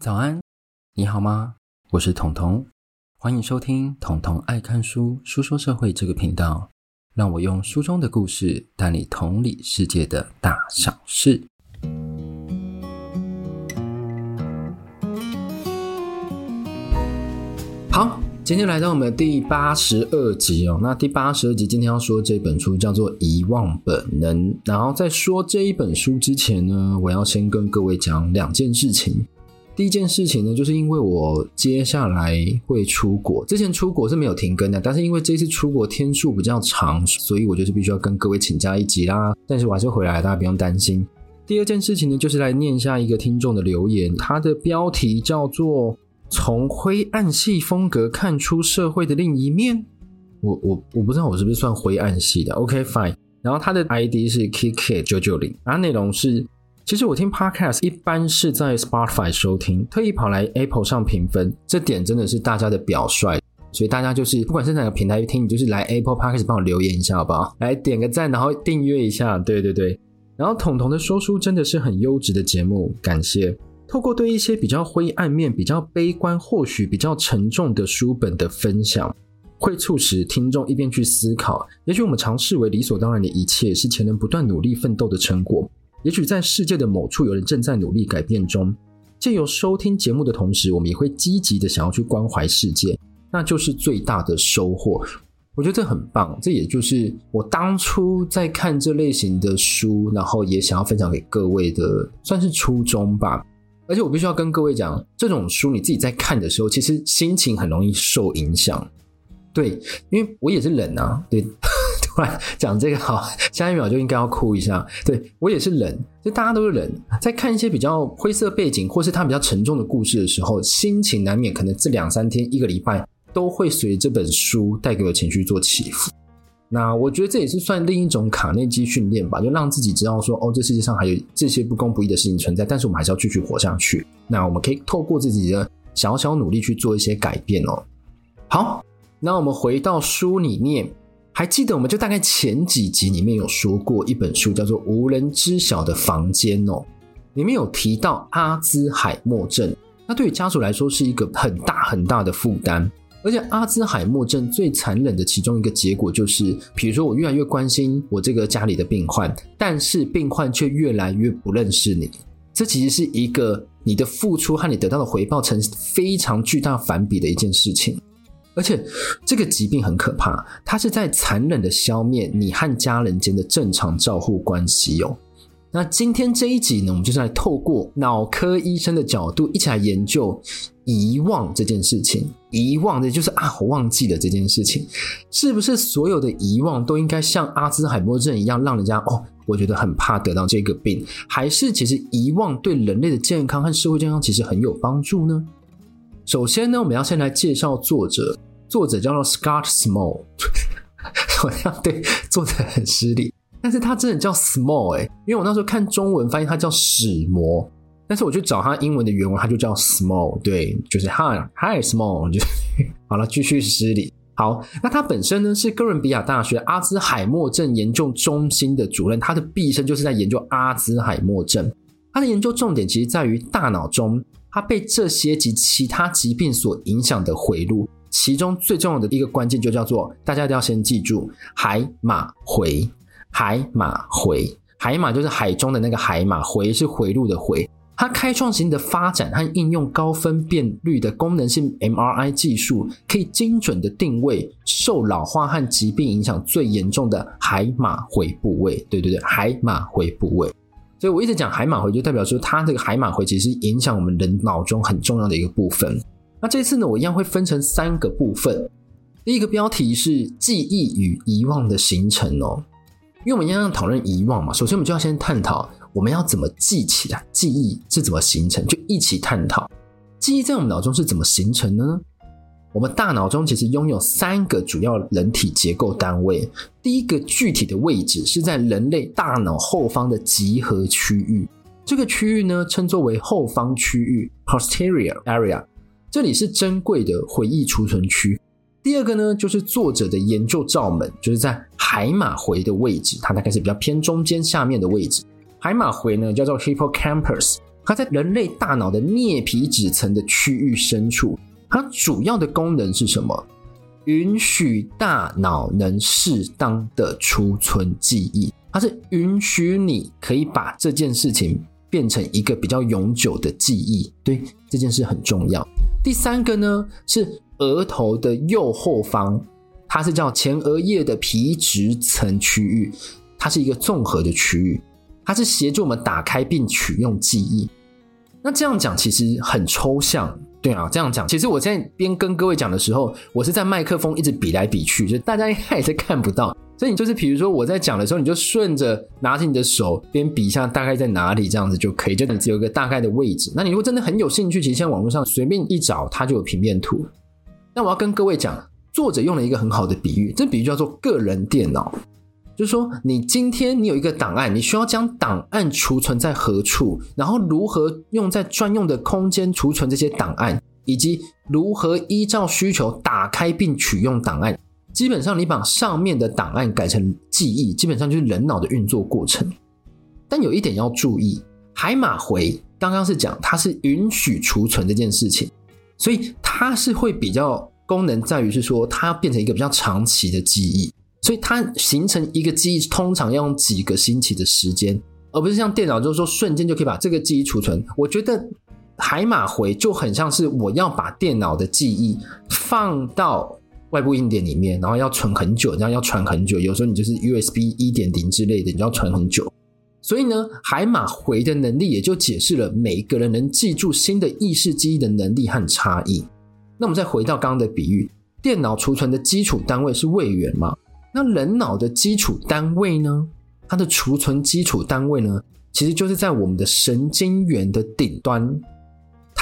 早安，你好吗？我是彤彤，欢迎收听彤彤爱看书书说社会这个频道，让我用书中的故事带你同理世界的大小事。好，今天来到我们第八十二集哦。那第八十二集今天要说这本书叫做《遗忘本能》。然后在说这一本书之前呢，我要先跟各位讲两件事情。第一件事情呢，就是因为我接下来会出国，之前出国是没有停更的，但是因为这次出国天数比较长，所以我就是必须要跟各位请假一集啦。但是我还是回来，大家不用担心。第二件事情呢，就是来念下一个听众的留言，他的标题叫做“从灰暗系风格看出社会的另一面”。我我我不知道我是不是算灰暗系的，OK fine。然后他的 ID 是 KK 九九零，然后内容是。其实我听 Podcast 一般是在 Spotify 收听，特意跑来 Apple 上评分，这点真的是大家的表率。所以大家就是不管是哪个平台听，你就是来 Apple Podcast 帮我留言一下好不好？来点个赞，然后订阅一下，对对对。然后统统的说书真的是很优质的节目，感谢。透过对一些比较灰暗面、比较悲观、或许比较沉重的书本的分享，会促使听众一边去思考，也许我们常视为理所当然的一切，是前人不断努力奋斗的成果。也许在世界的某处，有人正在努力改变中。借由收听节目的同时，我们也会积极的想要去关怀世界，那就是最大的收获。我觉得这很棒，这也就是我当初在看这类型的书，然后也想要分享给各位的，算是初衷吧。而且我必须要跟各位讲，这种书你自己在看的时候，其实心情很容易受影响。对，因为我也是人啊，对。突然讲这个好，下一秒就应该要哭一下。对，我也是人，就大家都是人，在看一些比较灰色背景或是他比较沉重的故事的时候，心情难免可能这两三天、一个礼拜都会随这本书带给我情绪做起伏。那我觉得这也是算另一种卡内基训练吧，就让自己知道说，哦，这世界上还有这些不公不义的事情存在，但是我们还是要继续活下去。那我们可以透过自己的小小努力去做一些改变哦。好，那我们回到书里面。还记得我们就大概前几集里面有说过一本书叫做《无人知晓的房间》哦，里面有提到阿兹海默症，那对于家属来说是一个很大很大的负担，而且阿兹海默症最残忍的其中一个结果就是，比如说我越来越关心我这个家里的病患，但是病患却越来越不认识你，这其实是一个你的付出和你得到的回报成非常巨大反比的一件事情。而且这个疾病很可怕，它是在残忍的消灭你和家人间的正常照护关系哦。那今天这一集呢，我们就是来透过脑科医生的角度，一起来研究遗忘这件事情。遗忘的就是啊，我忘记了这件事情，是不是所有的遗忘都应该像阿兹海默症一样，让人家哦，我觉得很怕得到这个病？还是其实遗忘对人类的健康和社会健康其实很有帮助呢？首先呢，我们要先来介绍作者。作者叫做 Scott Small，好像对作者很失礼，但是他真的叫 Small 哎、因为我那时候看中文翻译他叫史摩，但是我去找他英文的原文，他就叫 Small，对，就是 Hi Hi Small，就 好了，继续失礼。好，那他本身呢是哥伦比亚大学阿兹海默症研究中心的主任，他的毕生就是在研究阿兹海默症，他的研究重点其实在于大脑中，他被这些及其他疾病所影响的回路。其中最重要的一个关键就叫做，大家一定要先记住海马回，海马回，海马就是海中的那个海马，回是回路的回。它开创性的发展和应用高分辨率的功能性 MRI 技术，可以精准的定位受老化和疾病影响最严重的海马回部位。对对对，海马回部位。所以我一直讲海马回，就代表说它这个海马回其实影响我们人脑中很重要的一个部分。那这次呢，我一样会分成三个部分。第一个标题是记忆与遗忘的形成哦，因为我们一样要讨论遗忘嘛，首先我们就要先探讨我们要怎么记起来，记忆是怎么形成，就一起探讨记忆在我们脑中是怎么形成的呢？我们大脑中其实拥有三个主要人体结构单位，第一个具体的位置是在人类大脑后方的集合区域，这个区域呢称作为后方区域 （posterior area）。这里是珍贵的回忆储存区。第二个呢，就是作者的研究罩门，就是在海马回的位置，它大概是比较偏中间下面的位置。海马回呢叫做 hippocampus，它在人类大脑的颞皮质层的区域深处。它主要的功能是什么？允许大脑能适当的储存记忆。它是允许你可以把这件事情变成一个比较永久的记忆。对，这件事很重要。第三个呢，是额头的右后方，它是叫前额叶的皮质层区域，它是一个综合的区域，它是协助我们打开并取用记忆。那这样讲其实很抽象，对啊，这样讲，其实我在边跟各位讲的时候，我是在麦克风一直比来比去，就大家应该也是看不到。所以你就是，比如说我在讲的时候，你就顺着拿起你的手边比一下，大概在哪里，这样子就可以，就你只有一个大概的位置。那你如果真的很有兴趣，其实现在网络上随便一找，它就有平面图。那我要跟各位讲，作者用了一个很好的比喻，这比喻叫做个人电脑。就是说，你今天你有一个档案，你需要将档案储存在何处，然后如何用在专用的空间储存这些档案，以及如何依照需求打开并取用档案。基本上，你把上面的档案改成记忆，基本上就是人脑的运作过程。但有一点要注意，海马回刚刚是讲它是允许储存这件事情，所以它是会比较功能在于是说，它变成一个比较长期的记忆。所以它形成一个记忆，通常要用几个星期的时间，而不是像电脑，就是说瞬间就可以把这个记忆储存。我觉得海马回就很像是我要把电脑的记忆放到外部硬碟里面，然后要存很久，然后要传很久。有时候你就是 USB 一点零之类的，你要传很久。所以呢，海马回的能力也就解释了每一个人能记住新的意识记忆的能力和差异。那我们再回到刚刚的比喻，电脑储存的基础单位是位元嘛？那人脑的基础单位呢？它的储存基础单位呢，其实就是在我们的神经元的顶端。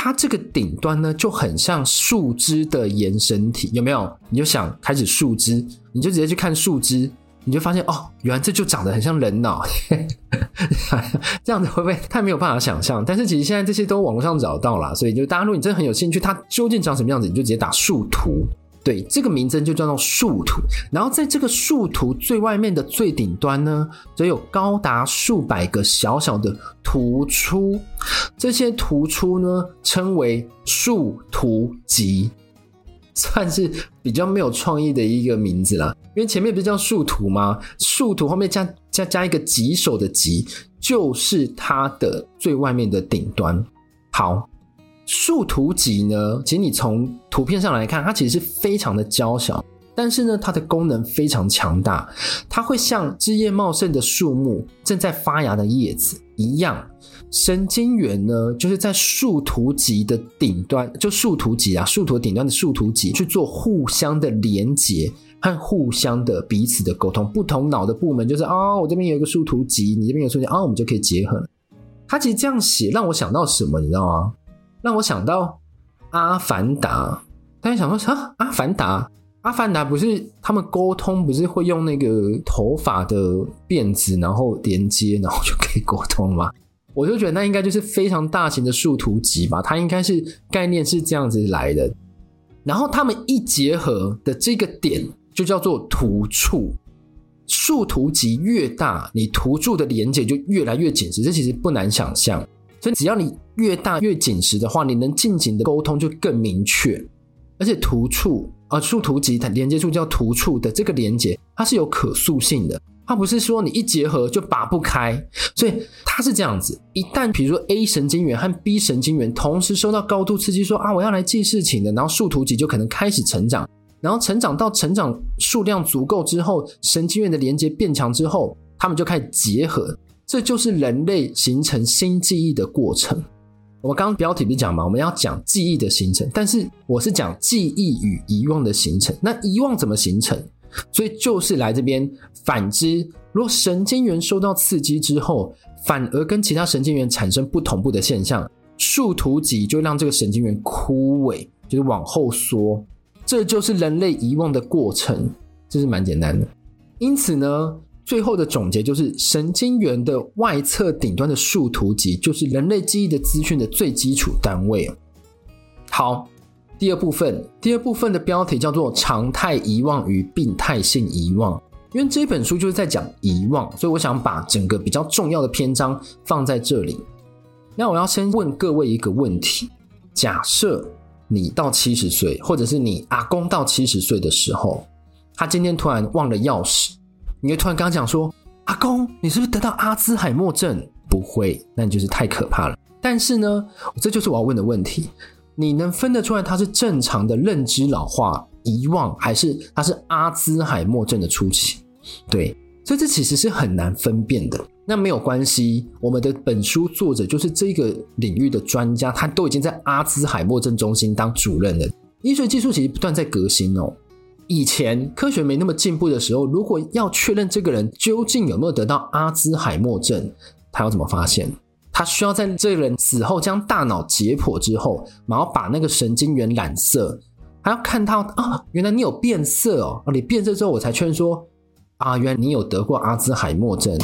它这个顶端呢，就很像树枝的延伸体，有没有？你就想开始树枝，你就直接去看树枝，你就发现哦，原来这就长得很像人脑。这样子会不会太没有办法想象？但是其实现在这些都网络上找到了，所以就大家如果你真的很有兴趣，它究竟长什么样子，你就直接打树图。对，这个名称就叫做树图，然后在这个树图最外面的最顶端呢，则有高达数百个小小的突出，这些突出呢称为树图集，算是比较没有创意的一个名字啦。因为前面不是叫树图吗？树图后面加加加一个棘手的棘，就是它的最外面的顶端。好。树突集呢，其实你从图片上来看，它其实是非常的娇小，但是呢，它的功能非常强大。它会像枝叶茂盛的树木正在发芽的叶子一样，神经元呢，就是在树突集的顶端，就树突集啊，树突顶端的树突集去做互相的连接和互相的彼此的沟通。不同脑的部门就是啊、哦，我这边有一个树突集，你这边有树突集啊，我们就可以结合。它其实这样写让我想到什么，你知道吗？让我想到《阿凡达》，大家想说啊，《阿凡达》《阿凡达》不是他们沟通不是会用那个头发的辫子，然后连接，然后就可以沟通吗？我就觉得那应该就是非常大型的树图集吧，它应该是概念是这样子来的。然后他们一结合的这个点就叫做突触，树图集越大，你突触的连接就越来越紧实，这其实不难想象。所以只要你越大越紧实的话，你能进行的沟通就更明确，而且突触啊，树突集它连接处叫突触的这个连接，它是有可塑性的，它不是说你一结合就拔不开，所以它是这样子。一旦比如说 A 神经元和 B 神经元同时受到高度刺激说，啊我要来记事情的，然后树突集就可能开始成长，然后成长到成长数量足够之后，神经元的连接变强之后，它们就开始结合。这就是人类形成新记忆的过程。我们刚刚标题不是讲吗？我们要讲记忆的形成，但是我是讲记忆与遗忘的形成。那遗忘怎么形成？所以就是来这边反之，若神经元受到刺激之后，反而跟其他神经元产生不同步的现象，树突集就让这个神经元枯萎，就是往后缩。这就是人类遗忘的过程，这是蛮简单的。因此呢。最后的总结就是，神经元的外侧顶端的树突集就是人类记忆的资讯的最基础单位。好，第二部分，第二部分的标题叫做“常态遗忘与病态性遗忘”。因为这本书就是在讲遗忘，所以我想把整个比较重要的篇章放在这里。那我要先问各位一个问题：假设你到七十岁，或者是你阿公到七十岁的时候，他今天突然忘了钥匙，你会突然跟他讲说：“阿公，你是不是得到阿兹海默症？”不会，那你就是太可怕了。但是呢，这就是我要问的问题：你能分得出来他是正常的认知老化、遗忘，还是他是阿兹海默症的初期？对，所以这其实是很难分辨的。那没有关系，我们的本书作者就是这个领域的专家，他都已经在阿兹海默症中心当主任了。医学技术其实不断在革新哦。以前科学没那么进步的时候，如果要确认这个人究竟有没有得到阿兹海默症，他要怎么发现？他需要在这个人死后将大脑解剖之后，然后把那个神经元染色，还要看到啊，原来你有变色哦，你变色之后，我才确认说啊，原来你有得过阿兹海默症。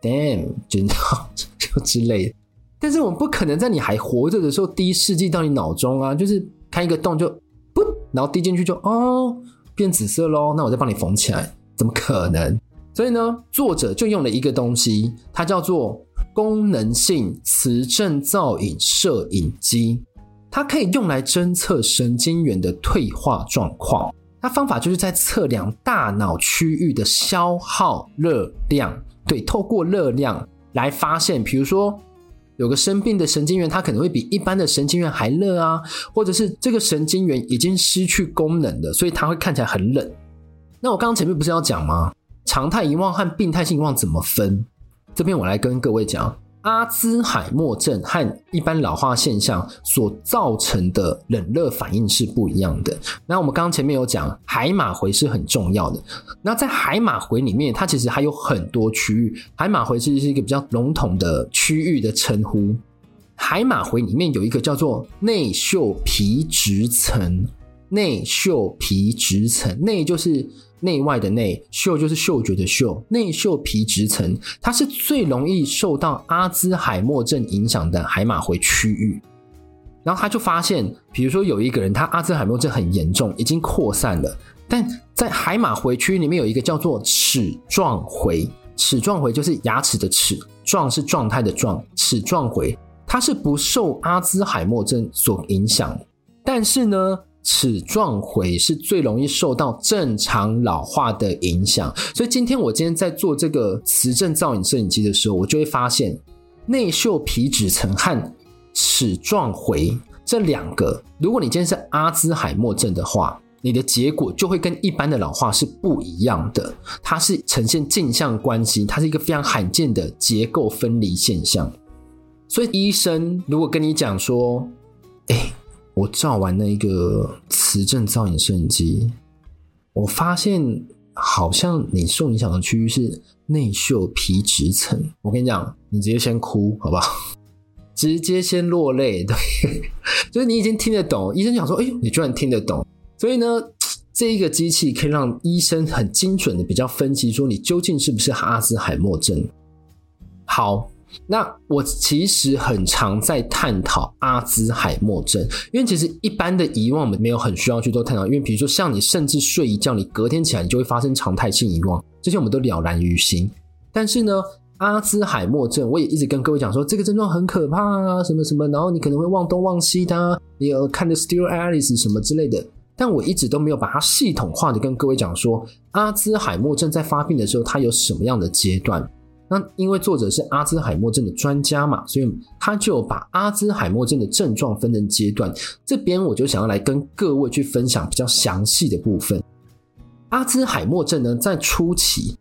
Damn，就 就之类，但是我们不可能在你还活着的时候滴试剂到你脑中啊，就是开一个洞就不，然后滴进去就哦变紫色喽，那我再帮你缝起来，怎么可能？所以呢，作者就用了一个东西，它叫做功能性磁振造影摄影机，它可以用来侦测神经元的退化状况。它方法就是在测量大脑区域的消耗热量。对，透过热量来发现，比如说有个生病的神经元，它可能会比一般的神经元还热啊，或者是这个神经元已经失去功能了，所以它会看起来很冷。那我刚刚前面不是要讲吗？常态遗忘和病态性遗忘怎么分？这边我来跟各位讲。阿兹海默症和一般老化现象所造成的冷热反应是不一样的。那我们刚刚前面有讲，海马回是很重要的。那在海马回里面，它其实还有很多区域。海马回其实是一个比较笼统的区域的称呼。海马回里面有一个叫做内嗅皮质层，内嗅皮质层，内就是。内外的内，嗅就是嗅觉的嗅，内嗅皮质层，它是最容易受到阿兹海默症影响的海马回区域。然后他就发现，比如说有一个人，他阿兹海默症很严重，已经扩散了，但在海马回区里面有一个叫做齿状回，齿状回就是牙齿的齿，状是状态的状，齿状回，它是不受阿兹海默症所影响，但是呢。齿状回是最容易受到正常老化的影响，所以今天我今天在做这个磁振造影摄影机的时候，我就会发现内嗅皮质层和齿状回这两个，如果你今天是阿兹海默症的话，你的结果就会跟一般的老化是不一样的，它是呈现镜像关系，它是一个非常罕见的结构分离现象。所以医生如果跟你讲说，哎。我照完那个磁振造影摄影机，我发现好像你受影响的区域是内嗅皮质层。我跟你讲，你直接先哭好不好？直接先落泪，对，就是你已经听得懂。医生讲说：“哎呦，你居然听得懂。”所以呢，这一个机器可以让医生很精准的比较分析说你究竟是不是阿兹海默症。好。那我其实很常在探讨阿兹海默症，因为其实一般的遗忘我们没有很需要去做探讨，因为比如说像你甚至睡一觉，你隔天起来你就会发生常态性遗忘，这些我们都了然于心。但是呢，阿兹海默症我也一直跟各位讲说，这个症状很可怕啊，什么什么，然后你可能会忘东忘西的，你有看的 Still Alice 什么之类的，但我一直都没有把它系统化的跟各位讲说，阿兹海默症在发病的时候它有什么样的阶段。那因为作者是阿兹海默症的专家嘛，所以他就把阿兹海默症的症状分成阶段。这边我就想要来跟各位去分享比较详细的部分。阿兹海默症呢，在初期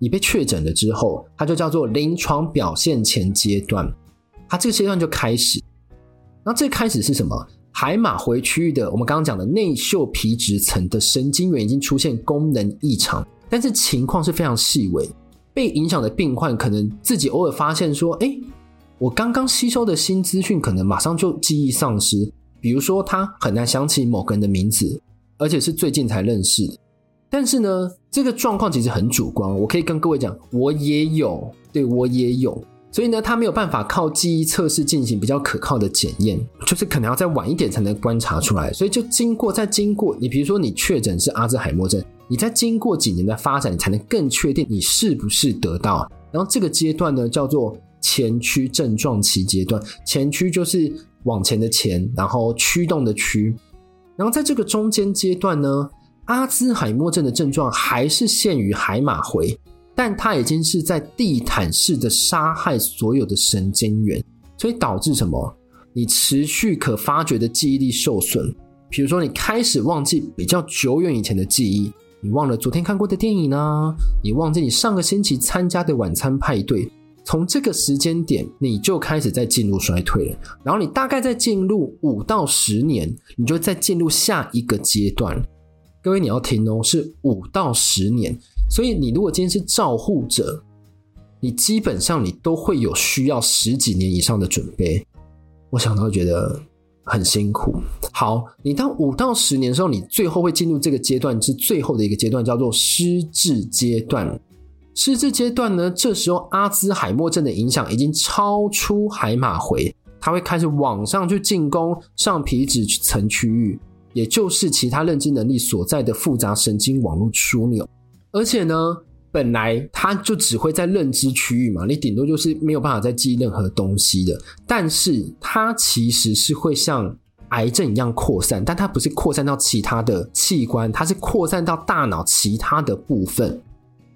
你被确诊了之后，它就叫做临床表现前阶段。它这个阶段就开始。那最开始是什么？海马回区域的我们刚刚讲的内嗅皮质层的神经元已经出现功能异常，但是情况是非常细微。被影响的病患可能自己偶尔发现说：“哎，我刚刚吸收的新资讯可能马上就记忆丧失。比如说，他很难想起某个人的名字，而且是最近才认识的。但是呢，这个状况其实很主观。我可以跟各位讲，我也有，对，我也有。所以呢，他没有办法靠记忆测试进行比较可靠的检验，就是可能要再晚一点才能观察出来。所以就经过再经过，你比如说你确诊是阿兹海默症。”你在经过几年的发展，你才能更确定你是不是得到。然后这个阶段呢，叫做前驱症状期阶段。前驱就是往前的前，然后驱动的驱。然后在这个中间阶段呢，阿兹海默症的症状还是限于海马回，但它已经是在地毯式的杀害所有的神经元，所以导致什么？你持续可发觉的记忆力受损，比如说你开始忘记比较久远以前的记忆，你忘了昨天看过的电影啊，你忘记你上个星期参加的晚餐派对，从这个时间点你就开始在进入衰退了，然后你大概在进入五到十年，你就再进入下一个阶段。各位你要听哦，是五到十年，所以你如果今天是照护者，你基本上你都会有需要十几年以上的准备。我想到觉得很辛苦。好，你到五到十年的时候，你最后会进入这个阶段，是最后的一个阶段，叫做失智阶段。失智阶段呢，这时候阿兹海默症的影响已经超出海马回，它会开始往上去进攻上皮质层区域，也就是其他认知能力所在的复杂神经网络枢纽，而且呢。本来它就只会在认知区域嘛，你顶多就是没有办法再记任何东西的。但是它其实是会像癌症一样扩散，但它不是扩散到其他的器官，它是扩散到大脑其他的部分。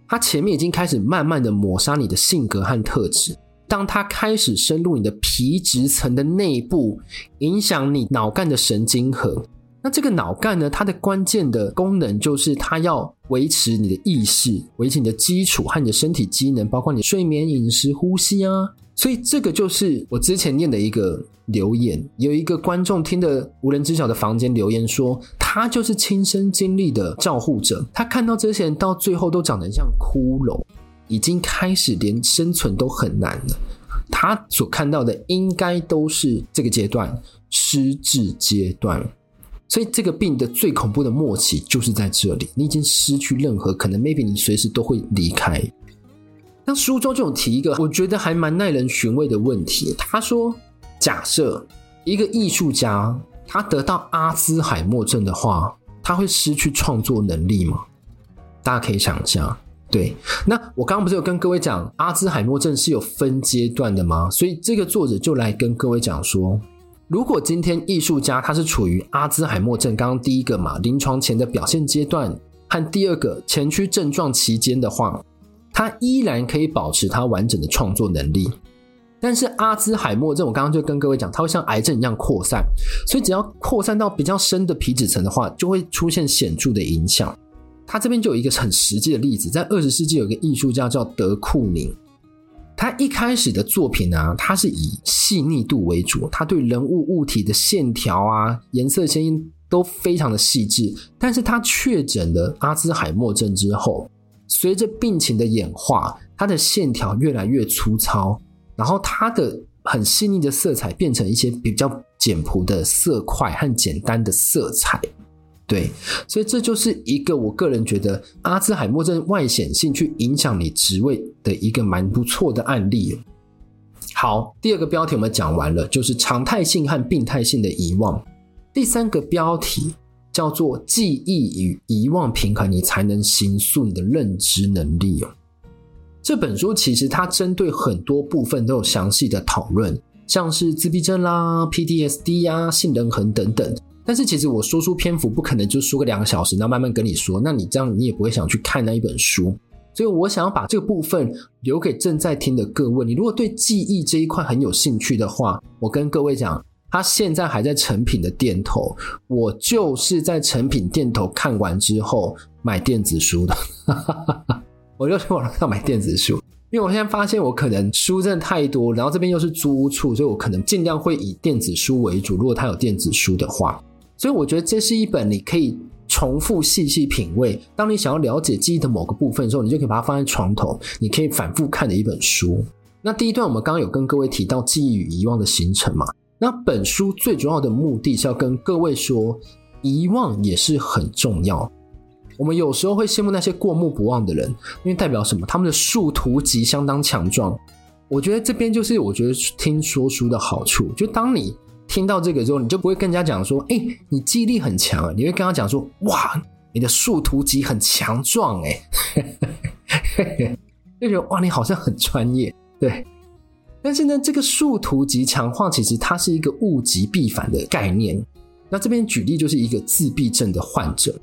它前面已经开始慢慢的抹杀你的性格和特质，当它开始深入你的皮质层的内部，影响你脑干的神经核。那这个脑干呢，它的关键的功能就是它要维持你的意识，维持你的基础和你的身体机能，包括你睡眠、饮食、呼吸啊。所以这个就是我之前念的一个留言，有一个观众听得无人知晓的房间留言说，他就是亲身经历的照护者，他看到这些人到最后都长得像骷髅，已经开始连生存都很难了。他所看到的应该都是这个阶段，失智阶段。所以这个病的最恐怖的末期就是在这里，你已经失去任何可能，maybe 你随时都会离开。那书中就有提一个我觉得还蛮耐人寻味的问题，他说：假设一个艺术家他得到阿兹海默症的话，他会失去创作能力吗？大家可以想一下。对，那我刚刚不是有跟各位讲阿兹海默症是有分阶段的吗？所以这个作者就来跟各位讲说。如果今天艺术家他是处于阿兹海默症刚刚第一个嘛临床前的表现阶段和第二个前驱症状期间的话，他依然可以保持他完整的创作能力。但是阿兹海默症，我刚刚就跟各位讲，它会像癌症一样扩散，所以只要扩散到比较深的皮质层的话，就会出现显著的影响。他这边就有一个很实际的例子，在二十世纪有一个艺术家叫德库宁。他一开始的作品呢、啊，他是以细腻度为主，他对人物物体的线条啊、颜色鲜艳都非常的细致。但是他确诊了阿兹海默症之后，随着病情的演化，他的线条越来越粗糙，然后他的很细腻的色彩变成一些比较简朴的色块和简单的色彩。对，所以这就是一个我个人觉得阿兹海默症外显性去影响你职位的一个蛮不错的案例。好，第二个标题我们讲完了，就是常态性和病态性的遗忘。第三个标题叫做记忆与遗忘平衡，你才能形塑你的认知能力哦。这本书其实它针对很多部分都有详细的讨论，像是自闭症啦、PTSD 呀、杏仁核等等。但是其实我说书篇幅不可能就说个两个小时，然后慢慢跟你说，那你这样你也不会想去看那一本书。所以我想要把这个部分留给正在听的各位。你如果对记忆这一块很有兴趣的话，我跟各位讲，他现在还在成品的店头，我就是在成品店头看完之后买电子书的，我就去网上买电子书，因为我现在发现我可能书真的太多，然后这边又是租屋处，所以我可能尽量会以电子书为主。如果他有电子书的话。所以我觉得这是一本你可以重复细细品味。当你想要了解记忆的某个部分的时候，你就可以把它放在床头，你可以反复看的一本书。那第一段我们刚刚有跟各位提到记忆与遗忘的形成嘛？那本书最主要的目的是要跟各位说，遗忘也是很重要。我们有时候会羡慕那些过目不忘的人，因为代表什么？他们的树突击相当强壮。我觉得这边就是我觉得听说书的好处，就当你。听到这个之后，你就不会跟人家讲说：“哎、你记忆力很强啊！”你会跟他讲说：“哇，你的树突击很强壮哎！” 就觉得哇，你好像很专业。对，但是呢，这个树突击强化其实它是一个物极必反的概念。那这边举例就是一个自闭症的患者，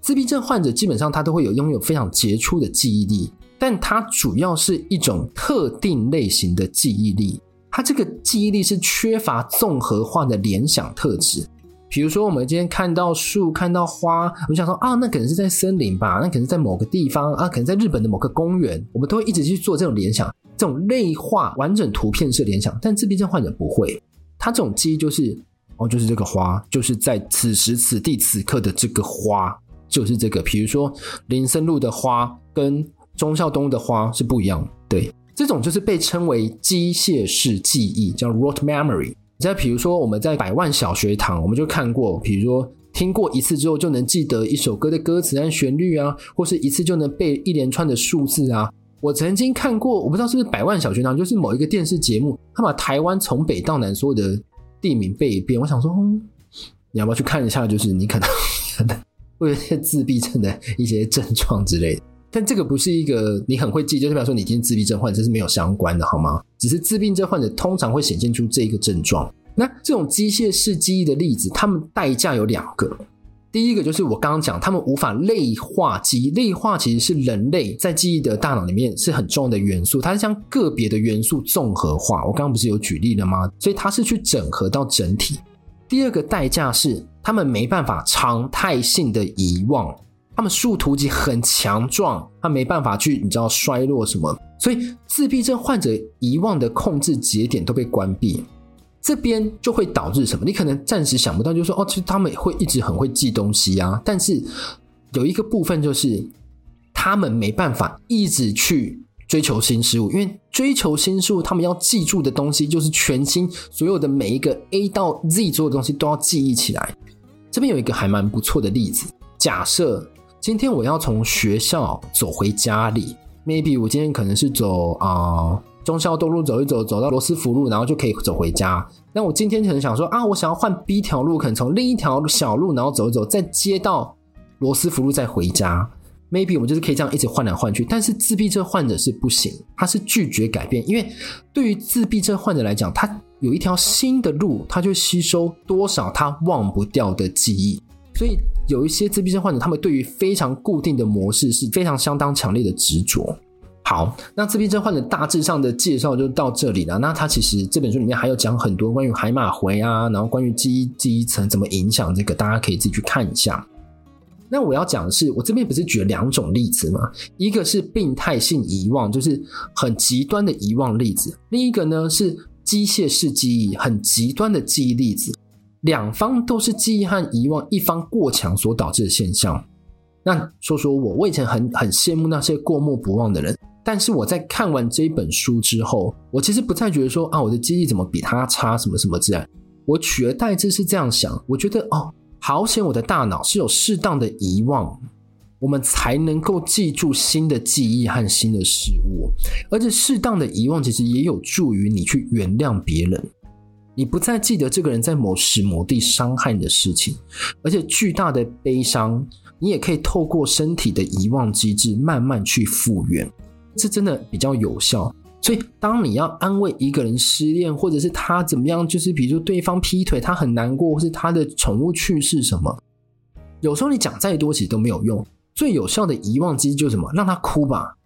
自闭症患者基本上他都会有拥有非常杰出的记忆力，但它主要是一种特定类型的记忆力，他这个记忆力是缺乏综合化的联想特质。比如说，我们今天看到树，看到花，我们想说啊，那可能是在森林吧，那可能在某个地方啊，可能在日本的某个公园，我们都会一直去做这种联想，这种类化完整图片式联想。但自闭症患者不会，他这种记忆就是哦，就是这个花，就是在此时此地此刻的这个花，就是这个。比如说林森路的花跟忠孝东的花是不一样，对，这种就是被称为机械式记忆，叫 rote memory。再比如说，我们在百万小学堂，我们就看过，比如说听过一次之后就能记得一首歌的歌词和旋律啊，或是一次就能背一连串的数字啊。我曾经看过，我不知道是不是百万小学堂，就是某一个电视节目，他把台湾从北到南所有的地名背一遍。我想说，嗯，你要不要去看一下？就是你可能 会有一些自闭症的一些症状之类的。但这个不是一个你很会记，就代表说你今天自闭症患者是没有相关的，好吗？只是自闭症患者通常会显现出这一个症状。那这种机械式记忆的例子，他们代价有两个。第一个就是我刚刚讲，他们无法类化记忆。类化其实是人类在记忆的大脑里面是很重要的元素，它是将个别的元素综合化。我刚刚不是有举例了吗？所以它是去整合到整体。第二个代价是他们没办法常态性的遗忘。他们树突击很强壮，他没办法去，你知道衰落什么，所以自闭症患者遗忘的控制节点都被关闭，这边就会导致什么？你可能暂时想不到，就是说哦，其实他们会一直很会记东西啊，但是有一个部分就是他们没办法一直去追求新事物，因为追求新事物，他们要记住的东西就是全新，所有的每一个 A 到 Z 所有的东西都要记忆起来。这边有一个还蛮不错的例子，假设。今天我要从学校走回家里，maybe 我今天可能是走啊、呃、忠孝东路走一走，走到罗斯福路，然后就可以走回家。那我今天可能想说啊，我想要换 B 条路，可能从另一条小路，然后走一走，再接到罗斯福路再回家。maybe 我们就是可以这样一直换来换去。但是自闭症患者是不行，他是拒绝改变，因为对于自闭症患者来讲，他有一条新的路，他就吸收多少他忘不掉的记忆。所以有一些自闭症患者，他们对于非常固定的模式是非常相当强烈的执着。好，那自闭症患者大致上的介绍就到这里了。那他其实这本书里面还有讲很多关于海马回啊，然后关于记忆记忆层怎么影响这个，大家可以自己去看一下。那我要讲的是，我这边不是举了两种例子吗？一个是病态性遗忘，就是很极端的遗忘例子；另一个呢是机械式记忆，很极端的记忆例子。两方都是记忆和遗忘一方过强所导致的现象。那说说我，我以前很很羡慕那些过目不忘的人，但是我在看完这本书之后，我其实不再觉得说啊，我的记忆怎么比他差，什么什么之类。我取而代之是这样想，我觉得哦，好险我的大脑是有适当的遗忘，我们才能够记住新的记忆和新的事物，而且适当的遗忘其实也有助于你去原谅别人。你不再记得这个人在某时某地伤害你的事情，而且巨大的悲伤，你也可以透过身体的遗忘机制慢慢去复原，这真的比较有效。所以，当你要安慰一个人失恋，或者是他怎么样，就是比如说对方劈腿，他很难过，或是他的宠物去世什么，有时候你讲再多其实都没有用。最有效的遗忘机制就是什么？让他哭吧，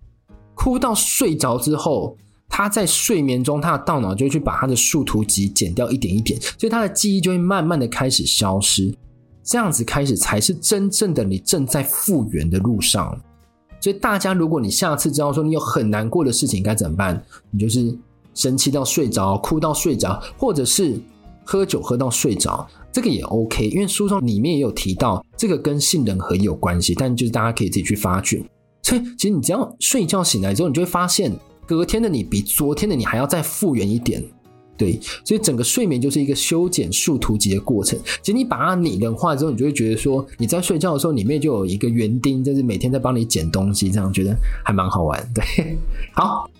哭到睡着之后。他在睡眠中，他的大脑就会去把他的树突击剪掉一点一点，所以他的记忆就会慢慢的开始消失。这样子开始才是真正的你正在复原的路上。所以大家，如果你下次知道说你有很难过的事情该怎么办，你就是生气到睡着，哭到睡着，或者是喝酒喝到睡着，这个也 OK。因为书中里面也有提到，这个跟杏仁核有关系，但就是大家可以自己去发掘。所以其实你只要睡觉醒来之后，你就会发现。隔天的你比昨天的你还要再复原一点，对，所以整个睡眠就是一个修剪树图集的过程。其实你把它拟人化之后，你就会觉得说你在睡觉的时候里面就有一个园丁，就是每天在帮你捡东西，这样觉得还蛮好玩。对，好，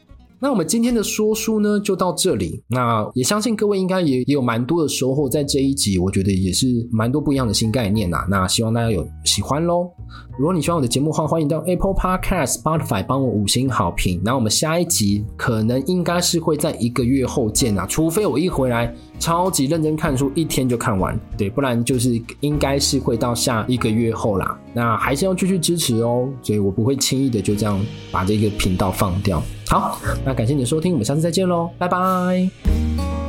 那我们今天的说书呢，就到这里。那也相信各位应该也也有蛮多的收获，在这一集，我觉得也是蛮多不一样的新概念呐。那希望大家有喜欢喽。如果你喜欢我的节目的话，欢迎到 Apple Podcast、Spotify 帮我五星好评。那我们下一集可能应该是会在一个月后见呐，除非我一回来超级认真看书，一天就看完，对，不然就是应该是会到下一个月后啦。那还是要继续支持哦，所以我不会轻易的就这样把这个频道放掉。好，那感谢你的收听，我们下次再见喽，拜拜。